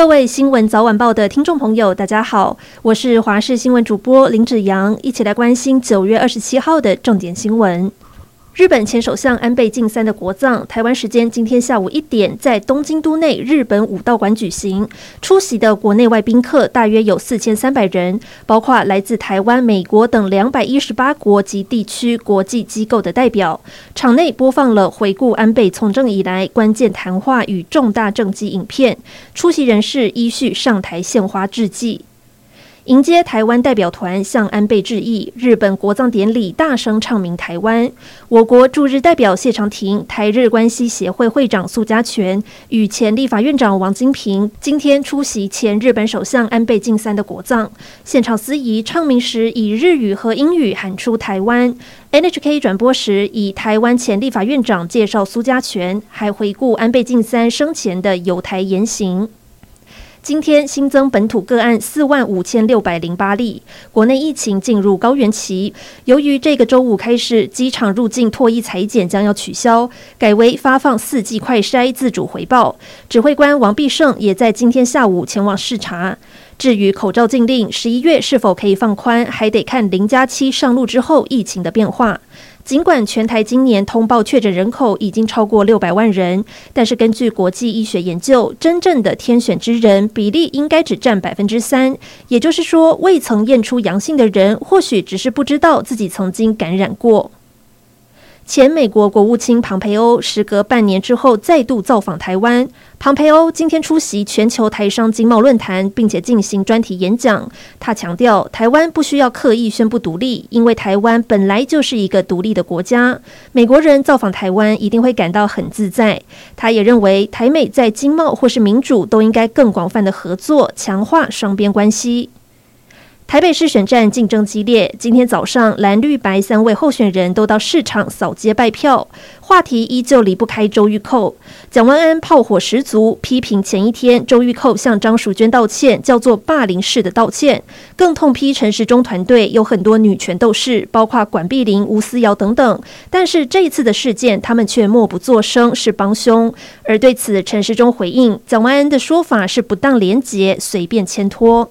各位新闻早晚报的听众朋友，大家好，我是华视新闻主播林子阳，一起来关心九月二十七号的重点新闻。日本前首相安倍晋三的国葬，台湾时间今天下午一点，在东京都内日本武道馆举行。出席的国内外宾客大约有四千三百人，包括来自台湾、美国等两百一十八国及地区国际机构的代表。场内播放了回顾安倍从政以来关键谈话与重大政绩影片，出席人士依序上台献花致祭。迎接台湾代表团向安倍致意，日本国葬典礼大声唱名台湾。我国驻日代表谢长廷、台日关系协会会长苏家全与前立法院长王金平今天出席前日本首相安倍晋三的国葬。现场司仪唱名时以日语和英语喊出“台湾”。NHK 转播时以台湾前立法院长介绍苏家全，还回顾安倍晋三生前的友台言行。今天新增本土个案四万五千六百零八例，国内疫情进入高原期。由于这个周五开始，机场入境唾液采检将要取消，改为发放四季快筛自主回报。指挥官王必胜也在今天下午前往视察。至于口罩禁令，十一月是否可以放宽，还得看零加七上路之后疫情的变化。尽管全台今年通报确诊人口已经超过六百万人，但是根据国际医学研究，真正的天选之人比例应该只占百分之三。也就是说，未曾验出阳性的人，或许只是不知道自己曾经感染过。前美国国务卿庞培欧时隔半年之后再度造访台湾。庞培欧今天出席全球台商经贸论坛，并且进行专题演讲。他强调，台湾不需要刻意宣布独立，因为台湾本来就是一个独立的国家。美国人造访台湾一定会感到很自在。他也认为，台美在经贸或是民主都应该更广泛的合作，强化双边关系。台北市选战竞争激烈，今天早上蓝绿白三位候选人都到市场扫街拜票，话题依旧离不开周玉蔻。蒋万安炮火十足，批评前一天周玉蔻向张淑娟道歉叫做霸凌式的道歉，更痛批陈时中团队有很多女权斗士，包括管碧玲、吴思瑶等等。但是这一次的事件，他们却默不作声，是帮凶。而对此，陈时中回应蒋万安的说法是不当连结，随便牵拖。